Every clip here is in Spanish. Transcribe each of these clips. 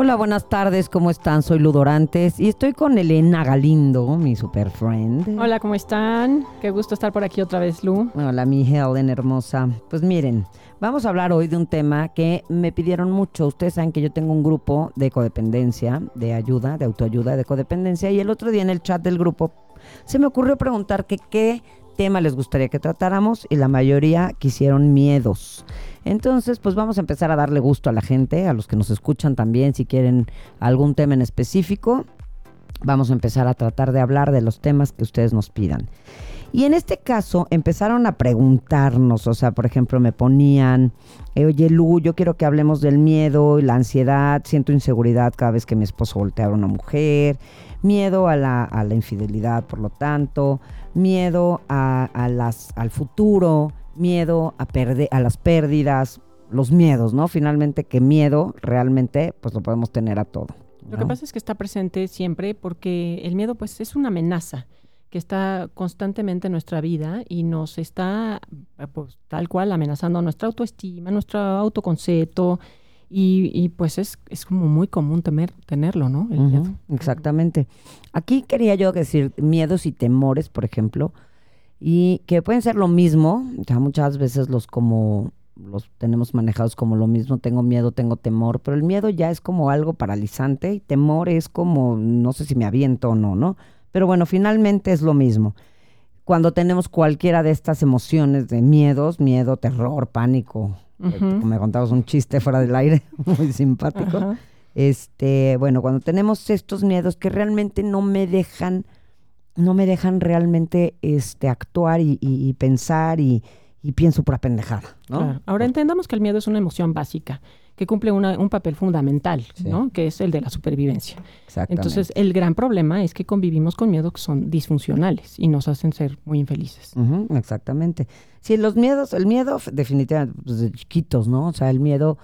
Hola, buenas tardes, ¿cómo están? Soy Ludorantes y estoy con Elena Galindo, mi super friend. Hola, ¿cómo están? Qué gusto estar por aquí otra vez, Lu. Hola, mi Helen hermosa. Pues miren, vamos a hablar hoy de un tema que me pidieron mucho. Ustedes saben que yo tengo un grupo de codependencia, de ayuda, de autoayuda, de codependencia. Y el otro día en el chat del grupo se me ocurrió preguntar que qué tema les gustaría que tratáramos y la mayoría quisieron miedos. Entonces, pues vamos a empezar a darle gusto a la gente, a los que nos escuchan también, si quieren algún tema en específico. Vamos a empezar a tratar de hablar de los temas que ustedes nos pidan. Y en este caso empezaron a preguntarnos, o sea, por ejemplo, me ponían, eh, oye Lu, yo quiero que hablemos del miedo y la ansiedad, siento inseguridad cada vez que mi esposo voltea a una mujer, miedo a la, a la infidelidad, por lo tanto, miedo a, a las, al futuro, miedo a, perder, a las pérdidas, los miedos, ¿no? Finalmente que miedo realmente pues lo podemos tener a todo. Lo que pasa es que está presente siempre porque el miedo pues es una amenaza que está constantemente en nuestra vida y nos está pues, tal cual amenazando nuestra autoestima, nuestro autoconcepto y, pues es, es, como muy común temer, tenerlo, ¿no? El miedo. Exactamente. Aquí quería yo decir miedos y temores, por ejemplo, y que pueden ser lo mismo, ya muchas veces los como los tenemos manejados como lo mismo, tengo miedo, tengo temor, pero el miedo ya es como algo paralizante y temor es como no sé si me aviento o no, ¿no? Pero bueno, finalmente es lo mismo. Cuando tenemos cualquiera de estas emociones de miedos, miedo, terror, pánico, eh, me contabas un chiste fuera del aire, muy simpático. Este, bueno, cuando tenemos estos miedos que realmente no me dejan no me dejan realmente este, actuar y, pensar y, pienso pura pendejada. ¿no? Ahora entendamos que el miedo es una emoción básica que cumple un papel fundamental, ¿no? que es el de la supervivencia. Entonces, el gran problema es que convivimos con miedos que son disfuncionales y nos hacen ser muy infelices. exactamente. Sí, los miedos, el miedo definitivamente pues, de chiquitos, ¿no? O sea, el miedo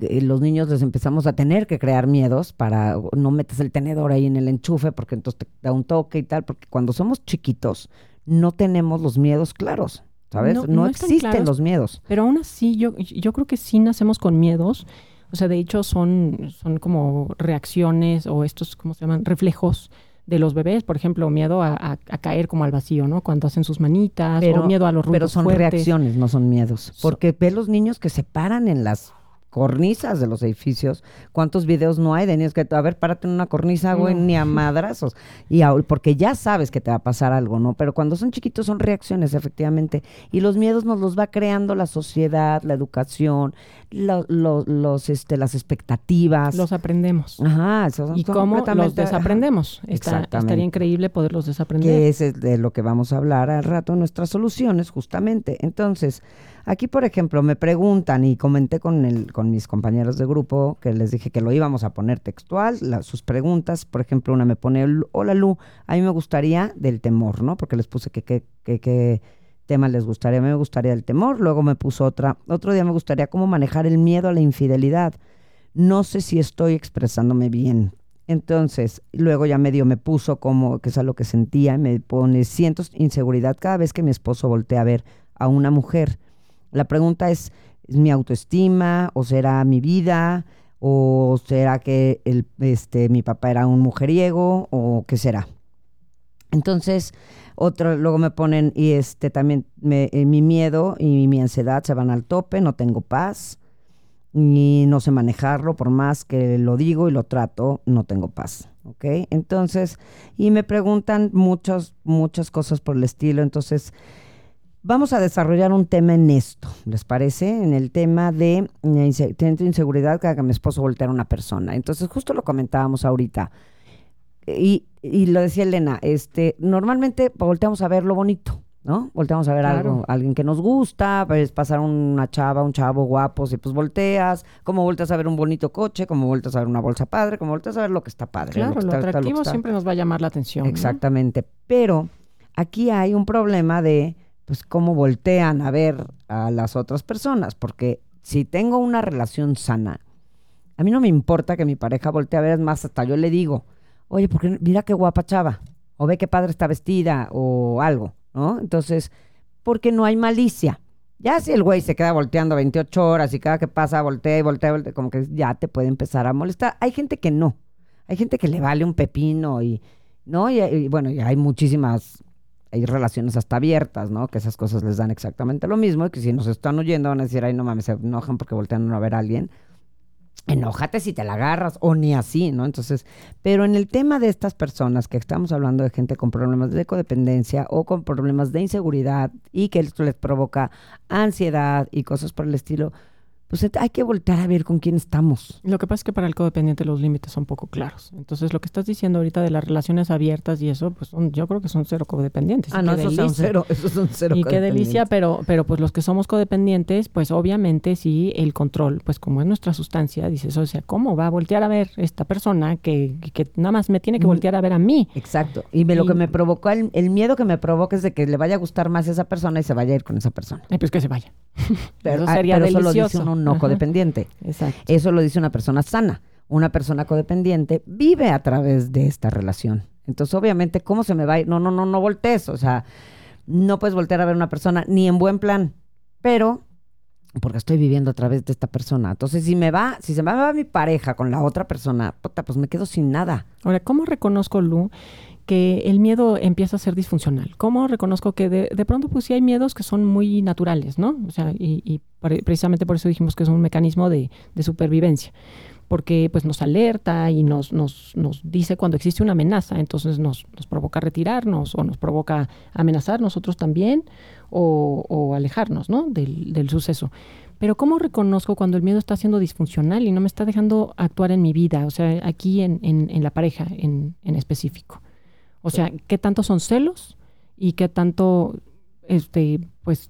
eh, los niños les empezamos a tener que crear miedos para no metes el tenedor ahí en el enchufe porque entonces te da un toque y tal, porque cuando somos chiquitos no tenemos los miedos claros, ¿sabes? No, existen los miedos. Pero aún así yo, yo creo que sí nacemos con miedos. O sea, de hecho son, son como reacciones o estos, ¿cómo se llaman? Reflejos de los bebés, por ejemplo, miedo a, caer como al vacío, ¿no? Cuando hacen sus manitas, o miedo a los ruidos Pero son reacciones, no son miedos. Porque ve los niños que se paran en las cornisas de los edificios. ¿Cuántos videos no hay de niños que, a ver, párate en una cornisa, güey, ni a madrazos? Y porque ya sabes que te va a pasar algo, ¿no? Pero cuando son chiquitos son reacciones, efectivamente. Y los miedos nos los va creando la sociedad, la educación, los, este, las expectativas. Los aprendemos. Ajá, eso ¿Y cómo los desaprendemos? estaría increíble poderlos desaprender. Que es de lo que vamos a hablar al rato, nuestras soluciones, justamente. Entonces, Aquí, por ejemplo, me preguntan y comenté con, el, con mis compañeros de grupo que les dije que lo íbamos a poner textual, sus preguntas, por ejemplo, una me pone, hola Lu, a mí me gustaría del temor, ¿no? Porque les puse que qué tema les gustaría, a mí me gustaría el temor, luego me puso otra, otro día me gustaría cómo manejar el miedo a la infidelidad. No sé si estoy expresándome bien. Entonces, luego ya medio me puso como que es lo que sentía, me pone, siento inseguridad cada vez que mi esposo voltea a ver a una mujer la pregunta es, ¿es mi autoestima o será mi vida? ¿O será que el, este, mi papá era un mujeriego? ¿O qué será? Entonces, otro, luego me ponen, y este también eh, mi miedo y mi ansiedad se van al tope, no tengo paz, y no sé manejarlo, por más que lo digo y lo trato, no tengo paz. ¿Ok? Entonces, y me preguntan muchas, muchas cosas por el estilo. Entonces, Vamos a desarrollar un tema en esto, ¿les parece? En el tema de inseguridad cada que mi esposo voltea a una persona. Entonces, justo lo comentábamos ahorita. Y, lo decía Elena, este, normalmente volteamos a ver lo bonito, ¿no? Volteamos a ver algo, alguien que nos gusta, ves pasar una chava, un chavo guapos y pues volteas, como volteas a ver un bonito coche, como volteas a ver una bolsa padre, como volteas a ver lo que está padre. Claro, lo, atractivo siempre nos va a llamar la atención. Exactamente, pero aquí hay un problema de pues cómo voltean a ver a las otras personas, porque si tengo una relación sana, a mí no me importa que mi pareja voltee a ver, es más, hasta yo le digo, oye, porque mira qué guapa chava, o ve qué padre está vestida, o algo. ¿no? Entonces, porque no hay malicia. Ya si el güey se queda volteando 28 horas y cada que pasa voltea y voltea, voltea, como que ya te puede empezar a molestar. Hay gente que no. Hay gente que le vale un pepino y, ¿no? Y, bueno, y hay muchísimas, hay relaciones hasta abiertas, ¿no? Que esas cosas les dan exactamente lo mismo y que si nos están oyendo van a decir, ay, no mames, se enojan porque voltean a ver a alguien enójate si te la agarras o ni así, ¿no? Entonces, pero en el tema de estas personas que estamos hablando de gente con problemas de codependencia o con problemas de inseguridad y que esto les provoca ansiedad y cosas por el estilo, pues hay que voltar a ver con quién estamos. Lo que pasa es que para el codependiente los límites son poco claros. Entonces, lo que estás diciendo ahorita de las relaciones abiertas y eso, pues yo creo que son cero codependientes. Ah, no, esos son cero, esos son cero Y qué delicia, pero, pero pues los que somos codependientes, pues obviamente sí, el control, pues como es nuestra sustancia, dices, o sea, ¿cómo va a voltear a ver esta persona que, que nada más me tiene que mm. voltear a ver a mí? Exacto. Y, lo que me provocó, el, miedo que me provoca es de que le vaya a gustar más a esa persona y se vaya a ir con esa persona. pues que se vaya. Pero, eso sería delicioso no codependiente. Exacto. Eso lo dice una persona sana. Una persona codependiente vive a través de esta relación. Entonces, obviamente, ¿cómo se me va a ir? No, no, no, no voltees. O sea, no puedes voltear a ver a una persona ni en buen plan, pero porque estoy viviendo a través de esta persona. Entonces, si me va, si se me va mi pareja con la otra persona, puta, pues me quedo sin nada. Ahora, ¿cómo reconozco, Lu, que el miedo empieza a ser disfuncional. ¿Cómo reconozco que de, pronto pues sí hay miedos que son muy naturales, ¿no? O sea, y, precisamente por eso dijimos que es un mecanismo de, supervivencia, porque pues nos alerta y nos, nos, nos dice cuando existe una amenaza, entonces nos, nos, provoca retirarnos o nos provoca amenazar nosotros también o, alejarnos, ¿no? Del, suceso. Pero ¿cómo reconozco cuando el miedo está siendo disfuncional y no me está dejando actuar en mi vida? O sea, aquí en, en, la pareja en, en específico. O sea, ¿qué tanto son celos y qué tanto, este, pues,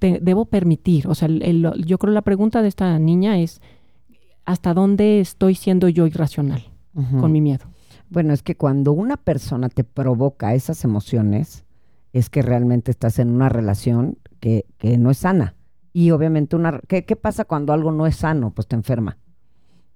debo permitir? O sea, yo creo la pregunta de esta niña es, ¿hasta dónde estoy siendo yo irracional con mi miedo? Bueno, es que cuando una persona te provoca esas emociones, es que realmente estás en una relación que, que no es sana. Y obviamente, una, ¿qué, ¿qué pasa cuando algo no es sano? Pues te enferma.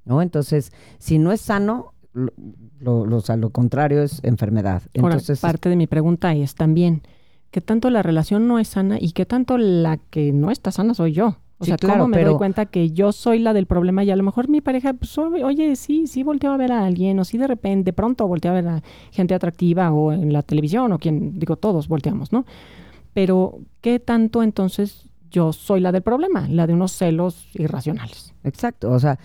¿no? Entonces, si no es sano, lo, lo, contrario es enfermedad. Entonces, parte de mi pregunta es también, ¿qué tanto la relación no es sana y qué tanto la que no está sana soy yo? O sea, claro, ¿cómo me doy cuenta que yo soy la del problema y a lo mejor mi pareja, pues, oye, sí, sí volteó a ver a alguien, o sí de repente, de pronto volteó a ver a gente atractiva o en la televisión, o quien, digo, todos volteamos, ¿no? Pero, ¿qué tanto entonces yo soy la del problema? La de unos celos irracionales. Exacto, o sea,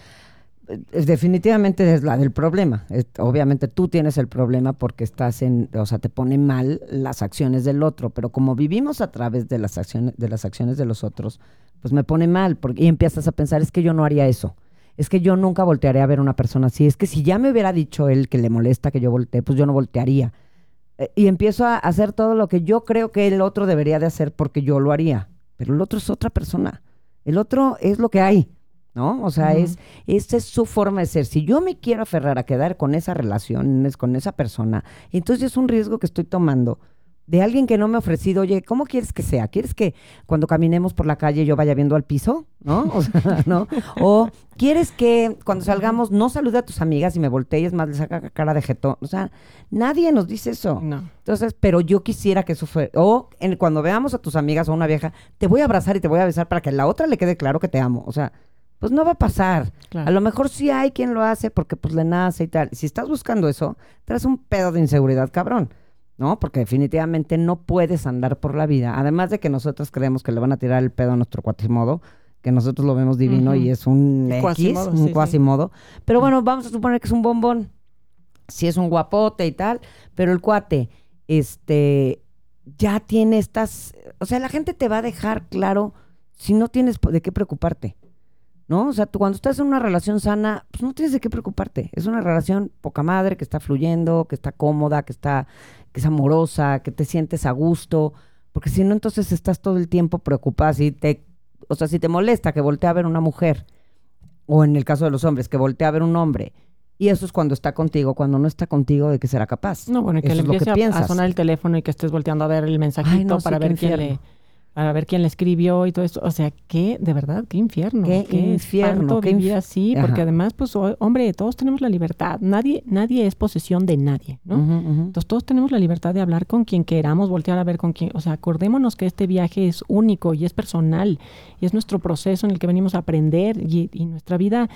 definitivamente es la del problema. obviamente tú tienes el problema porque estás en, o sea, te pone mal las acciones del otro, pero como vivimos a través de las acciones de las acciones de los otros, pues me pone mal y empiezas a pensar es que yo no haría eso. Es que yo nunca voltearía a ver a una persona así. Es que si ya me hubiera dicho él que le molesta que yo voltee, pues yo no voltearía. Eh, y empiezo a hacer todo lo que yo creo que el otro debería de hacer porque yo lo haría. Pero el otro es otra persona. El otro es lo que hay. ¿No? O sea, es, esa es su forma de ser. Si yo me quiero aferrar a quedar con esa relación, con esa persona, entonces es un riesgo que estoy tomando de alguien que no me ha ofrecido, oye, ¿cómo quieres que sea? ¿Quieres que cuando caminemos por la calle yo vaya viendo al piso? ¿No? O sea, ¿no? O ¿quieres que cuando salgamos no salude a tus amigas y me voltees más, le saca cara de jetón? O sea, nadie nos dice eso. No. Entonces, pero yo quisiera que eso fuera. O en, cuando veamos a tus amigas o a una vieja, te voy a abrazar y te voy a besar para que a la otra le quede claro que te amo. O sea, pues no va a pasar. A lo mejor sí hay quien lo hace porque pues le nace y tal. Si estás buscando eso, traes un pedo de inseguridad, cabrón. ¿No? Porque definitivamente no puedes andar por la vida. Además de que nosotros creemos que le van a tirar el pedo a nuestro cuatimodo, que nosotros lo vemos divino y es un X, un cuasimodo. Pero bueno, vamos a suponer que es un bombón. Si es un guapote y tal, pero el cuate, este, ya tiene estas, o sea, la gente te va a dejar claro si no tienes de qué preocuparte. ¿No? O sea, tú cuando estás en una relación sana, pues no tienes de qué preocuparte. Es una relación poca madre, que está fluyendo, que está cómoda, que está, que es amorosa, que te sientes a gusto. Porque si no, entonces estás todo el tiempo preocupada. Si te, o sea, si te molesta que voltee a ver una mujer, o en el caso de los hombres, que voltee a ver un hombre, y eso es cuando está contigo, cuando no está contigo, ¿de que será capaz? No, bueno, y que Eso le es lo empiece a- sonar el teléfono y que estés volteando a ver el mensajito Ay, no, sí, para ver quién le para ver quién le escribió y todo eso. O sea, qué, de verdad, qué infierno. Qué infierno, qué vivir inf- así, porque además, pues, hombre, todos tenemos la libertad. Nadie, nadie es posesión de nadie, ¿no? Entonces todos tenemos la libertad de hablar con quien queramos, voltear a ver con quien, o sea, acordémonos que este viaje es único y es personal y es nuestro proceso en el que venimos a aprender y, y nuestra vida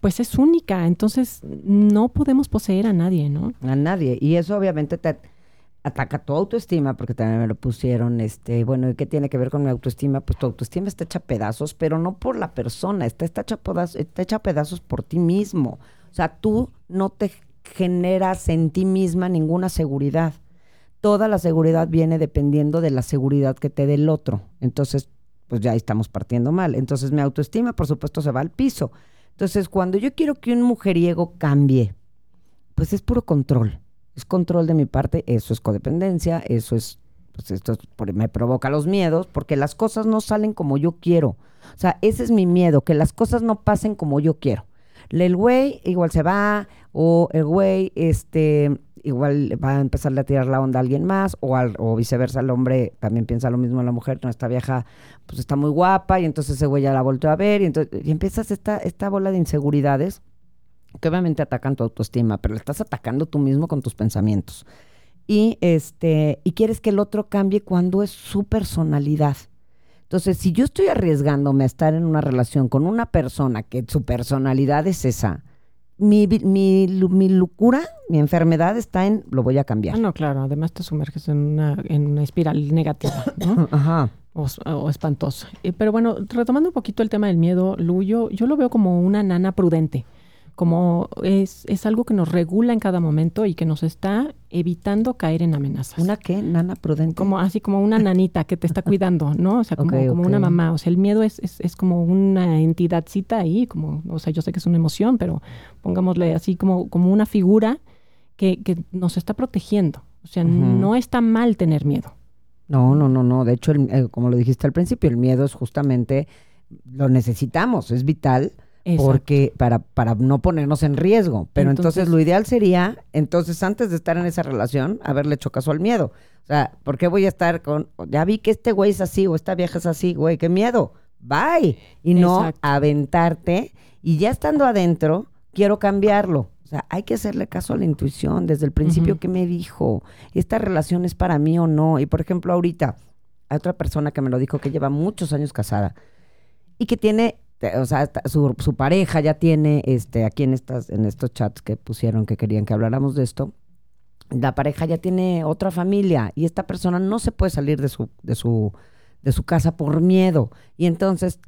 pues es única, entonces no podemos poseer a nadie, ¿no? A nadie. Y eso obviamente te ataca tu autoestima, porque también me lo pusieron, este, bueno, ¿y qué tiene que ver con mi autoestima? Pues tu autoestima está hecha pedazos, pero no por la persona, está, está, hecha, pedazos, está hecha pedazos por ti mismo. O sea, tú no te generas en ti misma ninguna seguridad. Toda la seguridad viene dependiendo de la seguridad que te dé el otro. Entonces, pues ya estamos partiendo mal. Entonces mi autoestima, por supuesto, se va al piso. Entonces, cuando yo quiero que un mujeriego cambie, pues es puro control. Es control de mi parte, eso es codependencia, eso es, pues esto es me provoca los miedos, porque las cosas no salen como yo quiero. O sea, ese es mi miedo, que las cosas no pasen como yo quiero. El güey igual se va, o el güey este, igual va a empezarle a tirar la onda a alguien más, o, al, o viceversa, el hombre también piensa lo mismo de la mujer, no, esta vieja pues está muy guapa, y entonces ese güey ya la volteó a ver, y, entonces, y empiezas esta, esta bola de inseguridades que obviamente atacan tu autoestima, pero le estás atacando tú mismo con tus pensamientos. Y este, y quieres que el otro cambie cuando es su personalidad. Entonces, si yo estoy arriesgándome a estar en una relación con una persona que su personalidad es esa, mi, mi, mi locura, mi enfermedad está en lo voy a Ah, cambiar. no, claro, además te sumerges en una, en una espiral negativa, ¿no? Ajá. o, o espantosa. Eh, pero bueno, retomando un poquito el tema del miedo, Lu, yo, yo lo veo como una nana prudente, como es, es algo que nos regula en cada momento y que nos está evitando caer en amenazas. ¿Una qué? ¿Nana prudente? como así como una nanita que te está cuidando, ¿no? O sea, como, como una mamá. O sea, el miedo es, es, es como una entidadcita ahí, como, o sea, yo sé que es una emoción, pero pongámosle así como, como una figura que, que nos está protegiendo. O sea, no está mal tener miedo. No, no, no, no. De hecho, el- eh, como lo dijiste al principio, el miedo es justamente, lo necesitamos, es vital Exacto. porque para, para no ponernos en riesgo. Pero entonces, Entonces- lo ideal sería, entonces antes de estar en esa relación, haberle hecho caso al miedo. O sea, ¿por qué voy a estar con, ya vi que este güey es así o esta vieja es así, güey, qué miedo? Bye. Y no Exacto. aventarte y ya estando adentro, quiero cambiarlo. O sea, hay que hacerle caso a la intuición desde el principio Ujú. que me dijo, esta relación es para mí o no. Y por ejemplo, ahorita, hay otra persona que me lo dijo que lleva muchos años casada y que tiene, o sea, su, su pareja ya tiene, este, aquí en estas, en estos chats que pusieron que querían que habláramos de esto, la pareja ya tiene otra familia y esta persona no se puede salir de su, de su, de su casa por miedo. Y entonces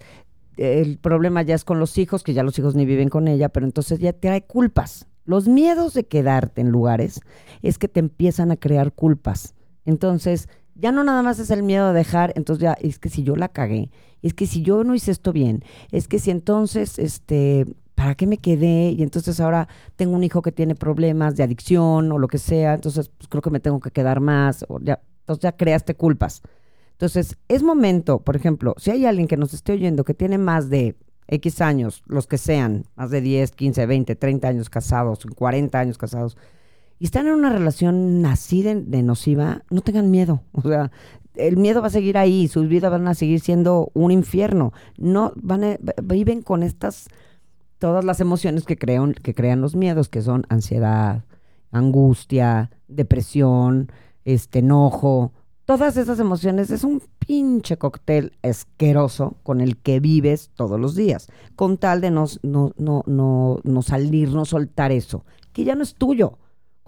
el problema ya es con los hijos, que ya los hijos ni viven con ella, pero entonces ya trae culpas. Los miedos de quedarte en lugares es que te empiezan a crear culpas. Entonces, ya no nada más es el miedo de dejar, entonces ya es que si yo la cagué, es que si yo no hice esto bien, es que si entonces, este, ¿para qué me quedé? Y entonces ahora tengo un hijo que tiene problemas de adicción o lo que sea, entonces pues, creo que me tengo que quedar más, o ya, entonces ya creaste culpas. Entonces, es momento, por ejemplo, si hay alguien que nos esté oyendo que tiene más de X años, los que sean, más de 10, 15, 20, 30 años casados, 40 años casados, y están en una relación así de, nociva, no tengan miedo. O sea, el miedo va a seguir ahí, sus vidas van a seguir siendo un infierno. No, van a- viven con estas, todas las emociones que crean, que crean los miedos, que son ansiedad, angustia, depresión, este enojo. Todas esas emociones es un pinche cóctel asqueroso con el que vives todos los días, con tal de no, no, no, no, no salir, no soltar eso, que ya no es tuyo.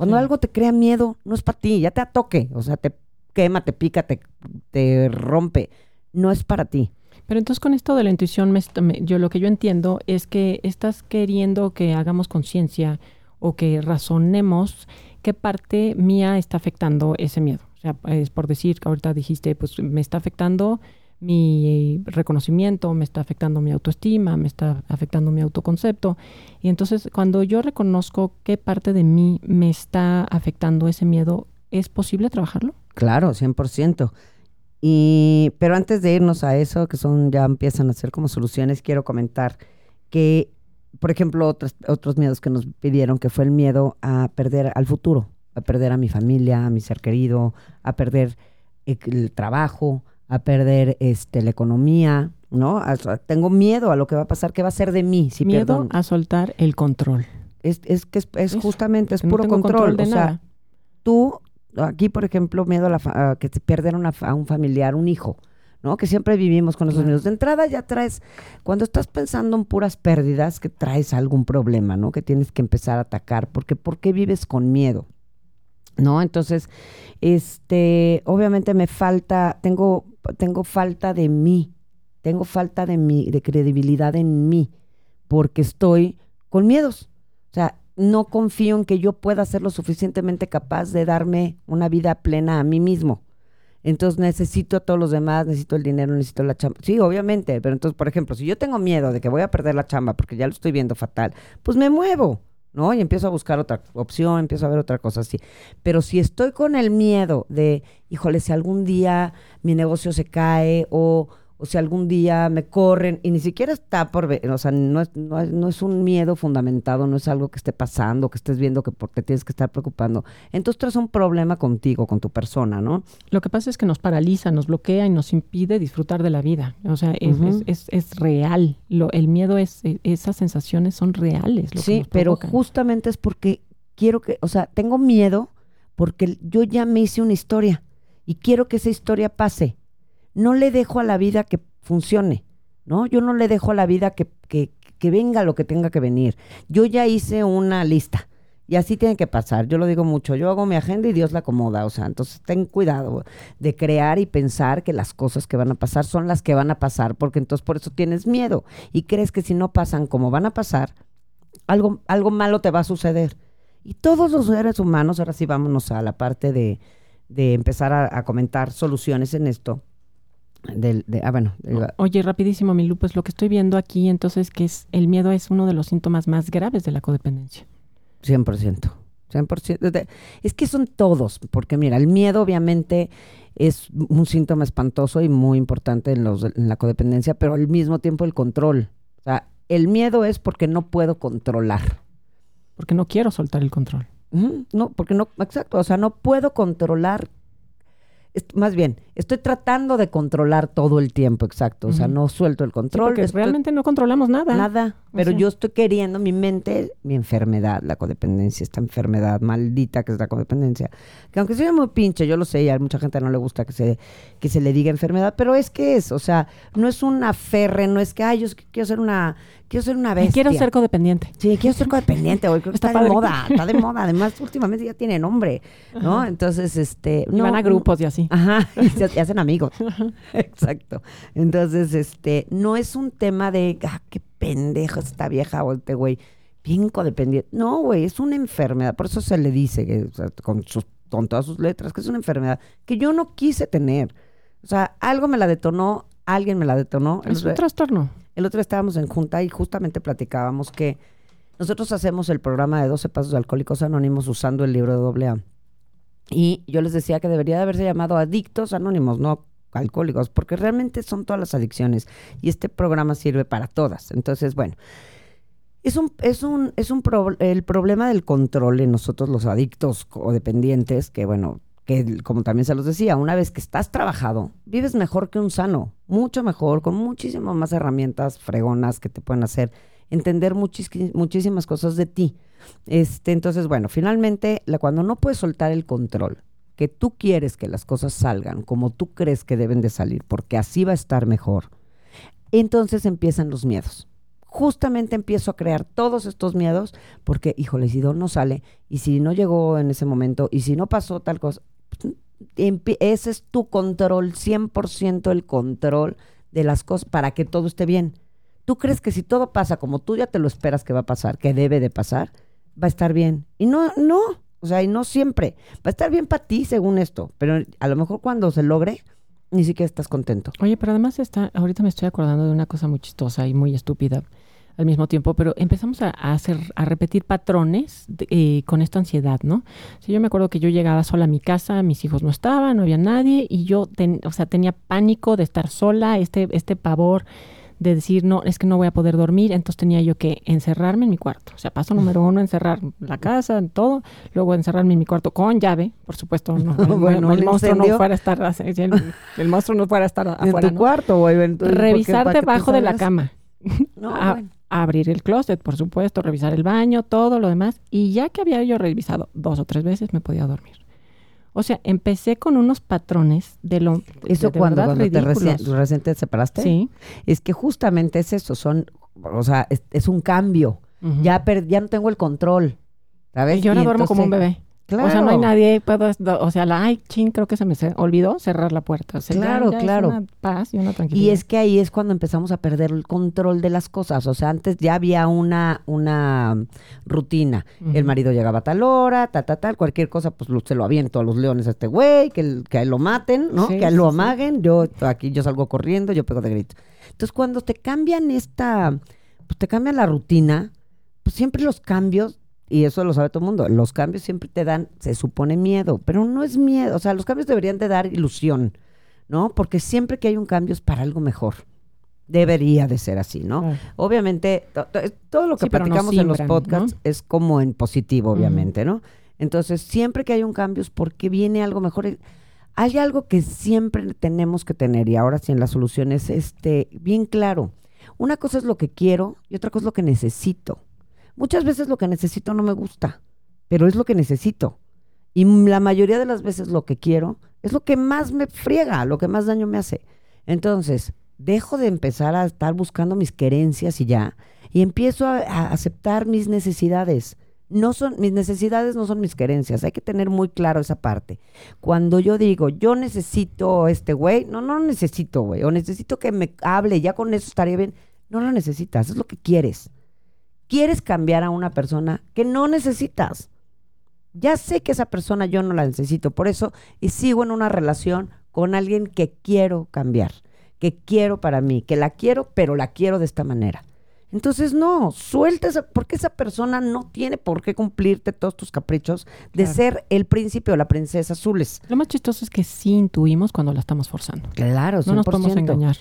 Cuando Sí. algo te crea miedo, no es para ti, ya te atoque, o sea, te quema, te pica, te, te rompe, no es para ti. Pero entonces con esto de la intuición, me- yo lo que yo entiendo es que estás queriendo que hagamos conciencia o que razonemos qué parte mía está afectando ese miedo. O sea, es por decir que ahorita dijiste, pues me está afectando mi reconocimiento, me está afectando mi autoestima, me está afectando mi autoconcepto. Y entonces cuando yo reconozco qué parte de mí me está afectando ese miedo, ¿es posible trabajarlo? Claro, 100%. Y, pero antes de irnos a eso, que son ya empiezan a ser como soluciones, quiero comentar que, por ejemplo, otros, otros miedos que nos pidieron, que fue el miedo a perder al futuro, a perder a mi familia, a mi ser querido, a perder el, el trabajo, a perder este, la economía, ¿no? A- tengo miedo a lo que va a pasar, qué va a ser de mí si Miedo pierdo. a soltar el control. Es, es que es, es Eso, justamente, es no puro control. de o sea, tú, aquí por ejemplo, miedo a, la fa- a que te una fa- a un familiar, un hijo, ¿no? Que siempre vivimos con esos miedos. De entrada ya traes, cuando estás pensando en puras pérdidas, que traes algún problema, ¿no? Que tienes que empezar a atacar, porque ¿por qué vives con miedo? ¿No? Entonces, este, obviamente me falta, tengo, tengo falta de mí, tengo falta de mi, de credibilidad en mí, porque estoy con miedos. O sea, no confío en que yo pueda ser lo suficientemente capaz de darme una vida plena a mí mismo. Entonces necesito a todos los demás, necesito el dinero, necesito la chamba. Sí, obviamente, pero entonces, por ejemplo, si yo tengo miedo de que voy a perder la chamba porque ya lo estoy viendo fatal, pues me muevo, ¿no? Y empiezo a buscar otra opción, empiezo a ver otra cosa así. Pero si estoy con el miedo de, híjole, si algún día mi negocio se cae o, o si algún día me corren y ni siquiera está por ver, o sea, no es, no, es, no es un miedo fundamentado, no es algo que esté pasando, que estés viendo que porque tienes que estar preocupando. Entonces traes un problema contigo, con tu persona, ¿no? Lo que pasa es que nos paraliza, nos bloquea y nos impide disfrutar de la vida. O sea, es, es, es- es real. Lo, el miedo es, e- esas sensaciones son reales. lo que Sí, nos pero justamente es porque quiero que, o sea, tengo miedo porque yo ya me hice una historia y quiero que esa historia pase. No le dejo a la vida que funcione, ¿no? Yo no le dejo a la vida que, que, venga lo que tenga que venir. Yo ya hice una lista y así tiene que pasar. Yo lo digo mucho, yo hago mi agenda y Dios la acomoda, o sea, entonces ten cuidado de crear y pensar que las cosas que van a pasar son las que van a pasar, porque entonces por eso tienes miedo y crees que si no pasan como van a pasar, algo, algo malo te va a suceder. Y todos los seres humanos, ahora sí vámonos a la parte de, de empezar a comentar soluciones en esto. Del, de, ah, bueno, Oye, rapidísimo, mi pues lo que estoy viendo aquí entonces que es el miedo es uno de los síntomas más graves de la codependencia. 100%. 100%. De- Es que son todos, porque mira, el miedo obviamente es un síntoma espantoso y muy importante en, los, en la codependencia, pero al mismo tiempo el control. O sea, el miedo es porque no puedo controlar. Porque no quiero soltar el control. No, porque no, exacto, o sea, no puedo controlar, más bien, estoy tratando de controlar todo el tiempo, exacto, o sea, no suelto el Sí, control, porque estoy- realmente no controlamos nada. nada, pero yo estoy queriendo, mi mente, mi enfermedad, la codependencia, esta enfermedad maldita que es la codependencia, que aunque sea muy pinche, yo lo sé, y a mucha gente no le gusta que se, que se le diga enfermedad, pero es que es, o sea, no es un aferre, no es que, ay, yo quiero ser una, quiero ser una Y bestia. quiero ser codependiente. Sí, quiero ser codependiente, güey. Creo que Está está, de moda, está de moda. Además, últimamente ya tiene nombre, ¿no? Entonces, este. Y no, van a grupos y así. Ajá, y se, y hacen amigos. Exacto. Entonces, este, no es un tema de, ah, qué pendejo esta vieja o este güey, bien codependiente. No, güey, es una enfermedad. Por eso se le dice, que, o sea, con, sus, con todas sus letras, que es una enfermedad que yo no quise tener. O sea, algo me la detonó, alguien me la detonó. Es un trastorno. El otro día estábamos en junta y justamente platicábamos que nosotros hacemos el programa de 12 Pasos de Alcohólicos Anónimos usando el libro de AA. Y yo les decía que debería de haberse llamado Adictos Anónimos, no alcohólicos, porque realmente son todas las adicciones y este programa sirve para todas. Entonces, bueno, es un, es un, es un pro- el problema del control en nosotros los adictos o dependientes, que bueno, que como también se los decía, una vez que estás trabajado, vives mejor que un sano, mucho mejor, con muchísimas más herramientas fregonas que te pueden hacer entender muchísimas cosas de ti. Este, entonces, bueno, finalmente, la, cuando no puedes soltar el control, que tú quieres que las cosas salgan como tú crees que deben de salir, porque así va a estar mejor, entonces empiezan los miedos. Justamente empiezo a crear todos estos miedos porque, híjole, si no sale, y si no llegó en ese momento, y si no pasó tal cosa, ese es tu control, 100% el control de las cosas para que todo esté bien. ¿Tú crees que si todo pasa como tú ya te lo esperas que va a pasar, que debe de pasar, va a estar bien? Y no, no, o sea, y no siempre. Va a estar bien para ti según esto, pero a lo mejor cuando se logre, ni siquiera estás contento. Oye, pero además está, ahorita me estoy acordando de una cosa muy chistosa y muy estúpida. al mismo tiempo, pero empezamos a, hacer, a repetir patrones de- eh, con esta ansiedad, ¿no? Sí, yo me acuerdo que yo llegaba sola a mi casa, mis hijos no estaban, no había nadie, y yo, o sea, tenía pánico de estar sola, este, este pavor de decir, no, es que no voy a poder dormir, entonces tenía yo que encerrarme en mi cuarto. O sea, paso número uno, encerrar la casa, todo, luego encerrarme en mi cuarto con llave, por supuesto, no, el, Bueno, el monstruo no fuera a estar, el, el monstruo no fuera a estar en tu ¿no? cuarto, güey. entonces, ¿por qué? Revisar ¿Para qué te debajo de la cama. No, a- bueno. abrir el closet, por supuesto, revisar el baño, todo lo demás. Y ya que había yo revisado dos o tres veces, me podía dormir. O sea, empecé con unos patrones de lo... de- Eso de cuando, verdad cuando te recién, recién te separaste. Sí. Es que justamente es eso, son, o sea, es, es un cambio. Ya, per- ya no tengo el control. ¿Sabes? Y yo ahora Y duermo como un bebé. Claro. O sea, no hay nadie, puedo, o sea, la, ay, chin, creo que se me olvidó cerrar la puerta. O sea, Claro, ya claro. una paz y una tranquilidad. Y es que ahí es cuando empezamos a perder el control de las cosas. O sea, antes ya había una, una rutina. El marido llegaba a tal hora, ta, ta, tal, cualquier cosa, pues lo- se lo aviento a los leones a este güey, que, que a él lo maten, ¿no? Sí, que a él lo sí, sí. amaguen. Yo aquí yo salgo corriendo, yo pego de grito. Entonces, cuando te cambian esta, pues te cambian la rutina, pues siempre los cambios, y eso lo sabe todo el mundo, los cambios siempre te dan, se supone miedo, pero no es miedo. O sea, los cambios deberían de dar ilusión, ¿no? Porque siempre que hay un cambio es para algo mejor. Debería de ser así, ¿no? Claro. Obviamente, to- to- todo lo que Sí, platicamos en los podcasts ¿no? es como en positivo, obviamente, ¿no? Entonces, siempre que hay un cambio es porque viene algo mejor. Hay algo que siempre tenemos que tener, y ahora sí en la solución es este, bien claro. Una cosa es lo que quiero y otra cosa es lo que necesito. Muchas veces lo que necesito no me gusta, pero es lo que necesito. Y la mayoría de las veces lo que quiero es lo que más me friega, lo que más daño me hace. Entonces, dejo de empezar a estar buscando mis querencias y ya, y empiezo a, a aceptar mis necesidades. No son, mis necesidades no son mis querencias, hay que tener muy claro esa parte. Cuando yo digo, yo necesito este güey, no, no lo necesito, güey, o necesito que me hable, ya con eso estaría bien. No lo necesitas, es lo que quieres. Quieres cambiar a una persona que no necesitas. Ya sé que esa persona yo no la necesito, por eso y sigo en una relación con alguien que quiero cambiar, que quiero para mí, que la quiero, pero la quiero de esta manera. Entonces, no, suelta esa, porque esa persona no tiene por qué cumplirte todos tus caprichos de Claro. ser el príncipe o la princesa azules. Lo más chistoso es que sí intuimos cuando la estamos forzando. Claro, No nos podemos 100%. engañar.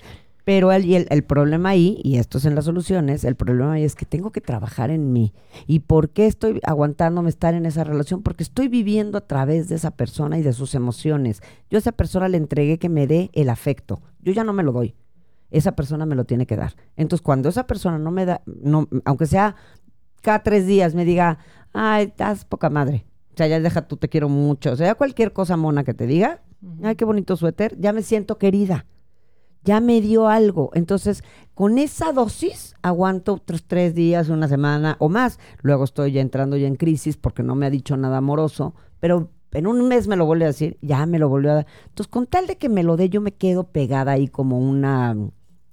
Pero el, el problema ahí, y esto es en las soluciones, el problema ahí es que tengo que trabajar en mí. ¿Y por qué estoy aguantándome estar en esa relación? Porque estoy viviendo a través de esa persona y de sus emociones. Yo a esa persona le entregué que me dé el afecto. Yo ya no me lo doy. Esa persona me lo tiene que dar. Entonces, cuando esa persona no me da, no, aunque sea cada tres días, me diga, ay, estás poca madre. O sea, ya deja tú, te quiero mucho. O sea, cualquier cosa mona que te diga, ay, qué bonito suéter, ya me siento querida ya me dio algo. Entonces, con esa dosis aguanto otros tres días, una semana o más. Luego estoy ya entrando ya en crisis porque no me ha dicho nada amoroso, pero en un mes me lo vuelve a decir, ya me lo volvió a dar. Entonces, con tal de que me lo dé, yo me quedo pegada ahí como una,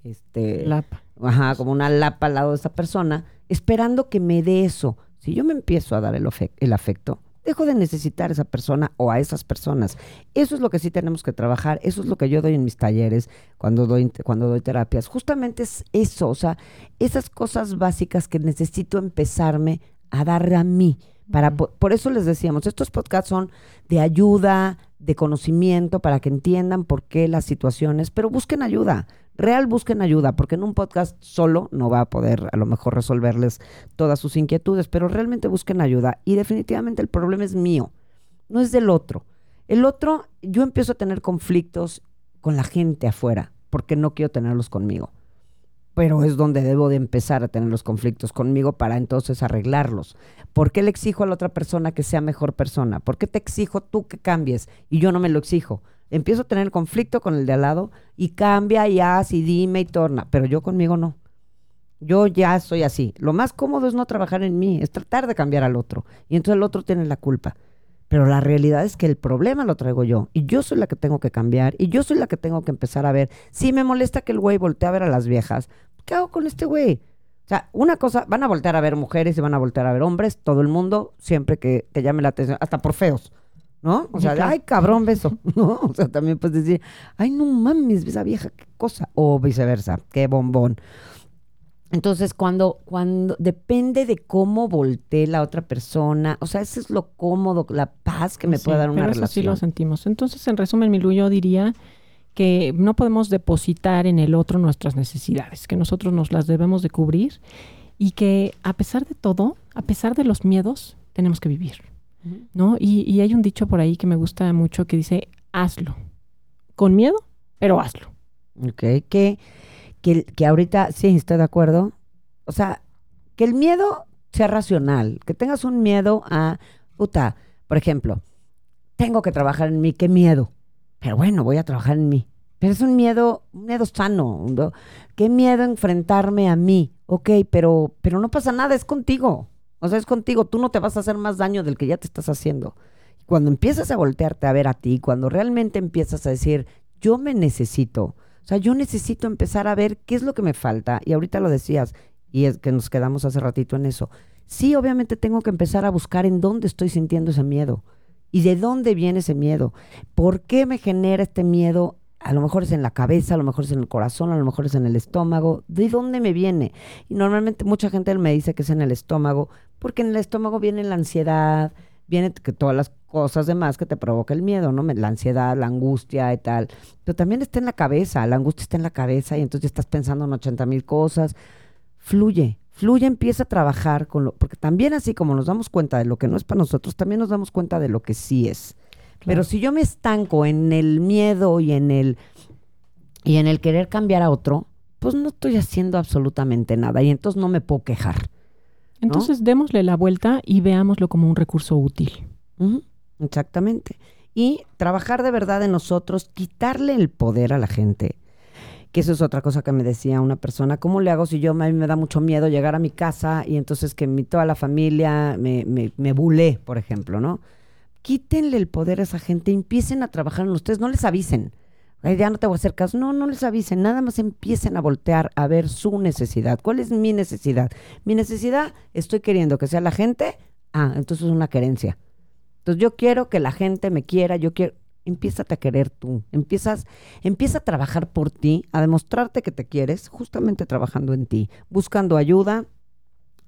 este, Lapa. ajá, como una lapa al lado de esa persona, esperando que me dé eso. Si yo me empiezo a dar el, afecto, dejo de necesitar a esa persona o a esas personas. Eso es lo que sí tenemos que trabajar, eso es lo que yo doy en mis talleres, cuando doy, cuando doy terapias. Justamente es eso, o sea, esas cosas básicas que necesito empezarme a dar a mí. Para, po- por eso les decíamos, estos podcasts son de ayuda, de conocimiento, para que entiendan por qué las situaciones, pero busquen ayuda, real busquen ayuda, porque en un podcast solo no va a poder a lo mejor resolverles todas sus inquietudes, pero realmente busquen ayuda. Y definitivamente el problema es mío, no es del otro. El otro, yo empiezo a tener conflictos con la gente afuera, porque no quiero tenerlos conmigo. Pero es donde debo de empezar a tener los conflictos conmigo para entonces arreglarlos. ¿Por qué le exijo a la otra persona que sea mejor persona? ¿Por qué te exijo tú que cambies y yo no me lo exijo? Empiezo a tener conflicto con el de al lado y cambia y haz y dime y torna, pero yo conmigo no. Yo ya soy así. Lo más cómodo es no trabajar en mí, es tratar de cambiar al otro. Y entonces el otro tiene la culpa. Pero la realidad es que el problema lo traigo yo. Y yo soy la que tengo que cambiar. Y yo soy la que tengo que empezar a ver. Si me molesta que el güey voltee a ver a las viejas, ¿qué hago con este güey? O sea, una cosa, van a voltear a ver mujeres y van a voltear a ver hombres, todo el mundo, siempre que, que llame la atención, hasta por feos. ¿No? O sea, claro. ay, cabrón, beso. ¿No? O sea, también puedes decir, ay, no mames, esa vieja, qué cosa. O viceversa, qué bombón. Entonces, cuando, cuando depende de cómo voltee la otra persona, o sea, eso es lo cómodo, la paz que me Sí, puede dar una pero eso relación. sí lo sentimos. Entonces, en resumen, Milu, yo diría que no podemos depositar en el otro nuestras necesidades, que nosotros nos las debemos de cubrir y que a pesar de todo, a pesar de los miedos, tenemos que vivir. ¿no? Y, y hay un dicho por ahí que me gusta mucho que dice, hazlo, con miedo, pero hazlo. Ok, que, que, que ahorita, sí, estoy de acuerdo. O sea, que el miedo sea racional, que tengas un miedo a, puta, por ejemplo, tengo que trabajar en mí, qué miedo. Pero bueno, voy a trabajar en mí. Pero es un miedo, un miedo sano. ¿no? Qué miedo enfrentarme a mí. Ok, pero, pero no pasa nada, es contigo. O sea, es contigo. Tú no te vas a hacer más daño del que ya te estás haciendo. Cuando empiezas a voltearte a ver a ti, cuando realmente empiezas a decir, yo me necesito, o sea, yo necesito empezar a ver qué es lo que me falta. Y ahorita lo decías, y es que nos quedamos hace ratito en eso. Sí, obviamente tengo que empezar a buscar en dónde estoy sintiendo ese miedo. ¿Y de dónde viene ese miedo? ¿Por qué me genera este miedo? A lo mejor es en la cabeza, a lo mejor es en el corazón, a lo mejor es en el estómago. ¿De dónde me viene? Y normalmente mucha gente me dice que es en el estómago, porque en el estómago viene la ansiedad, viene que todas las cosas demás que te provoca el miedo, ¿no? La ansiedad, la angustia y tal. Pero también está en la cabeza, la angustia está en la cabeza y entonces ya estás pensando en 80 mil cosas. Fluye, fluye, empieza a trabajar con lo, porque también así como nos damos cuenta de lo que no es para nosotros, también nos damos cuenta de lo que sí es. Pero si yo me estanco en el miedo y en el y en el querer cambiar a otro, pues no estoy haciendo absolutamente nada y entonces no me puedo quejar. Entonces, démosle la vuelta y veámoslo como un recurso útil. Exactamente. Y trabajar de verdad en nosotros, quitarle el poder a la gente. Que eso es otra cosa que me decía una persona. ¿Cómo le hago si yo a mí me da mucho miedo llegar a mi casa y entonces que mi, toda la familia me, me, me bulé, por ejemplo, ¿no? Quítenle el poder a esa gente, empiecen a trabajar en ustedes, no les avisen. Ya no te voy a hacer caso. No, no les avisen, nada más empiecen a voltear a ver su necesidad. ¿Cuál es mi necesidad? Mi necesidad, estoy queriendo que sea la gente. Ah, entonces es una querencia. Entonces yo quiero que la gente me quiera, yo quiero, empiézate a querer tú, empiezas, empieza a trabajar por ti, a demostrarte que te quieres, justamente trabajando en ti, buscando ayuda.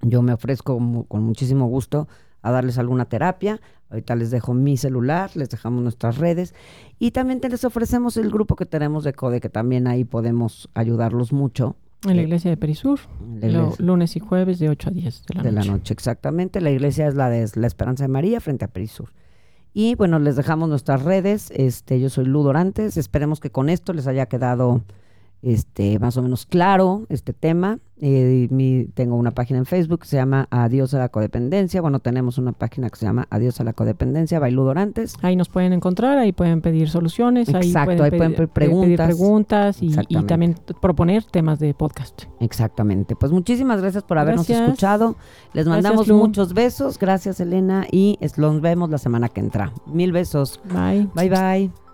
Yo me ofrezco con muchísimo gusto a darles alguna terapia. Ahorita les dejo mi celular, les dejamos nuestras redes y también te les ofrecemos el grupo que tenemos de CODE, que también ahí podemos ayudarlos mucho. En la Eh, iglesia de Perisur, iglesia lunes y jueves de 8 a 10 de la de noche. la noche, exactamente. La iglesia es la de la Esperanza de María frente a Perisur. Y bueno, les dejamos nuestras redes. Este, yo soy Lu Dorantes. Esperemos que con esto les haya quedado este, más o menos claro este tema. Eh, mi- tengo una página en Facebook que se llama Adiós a la Codependencia. Bueno, tenemos una página que se llama Adiós a la Codependencia, Bailú Dorantes. Ahí nos pueden encontrar, ahí pueden pedir soluciones, ahí pueden, ahí pueden pedir, pedir pedir preguntas. preguntas y, también proponer temas de podcast. Exactamente. Pues muchísimas gracias por habernos Gracias. escuchado. Les mandamos muchos besos. Gracias, Elena. Y los vemos la semana que entra. Mil besos. Bye. Bye, bye.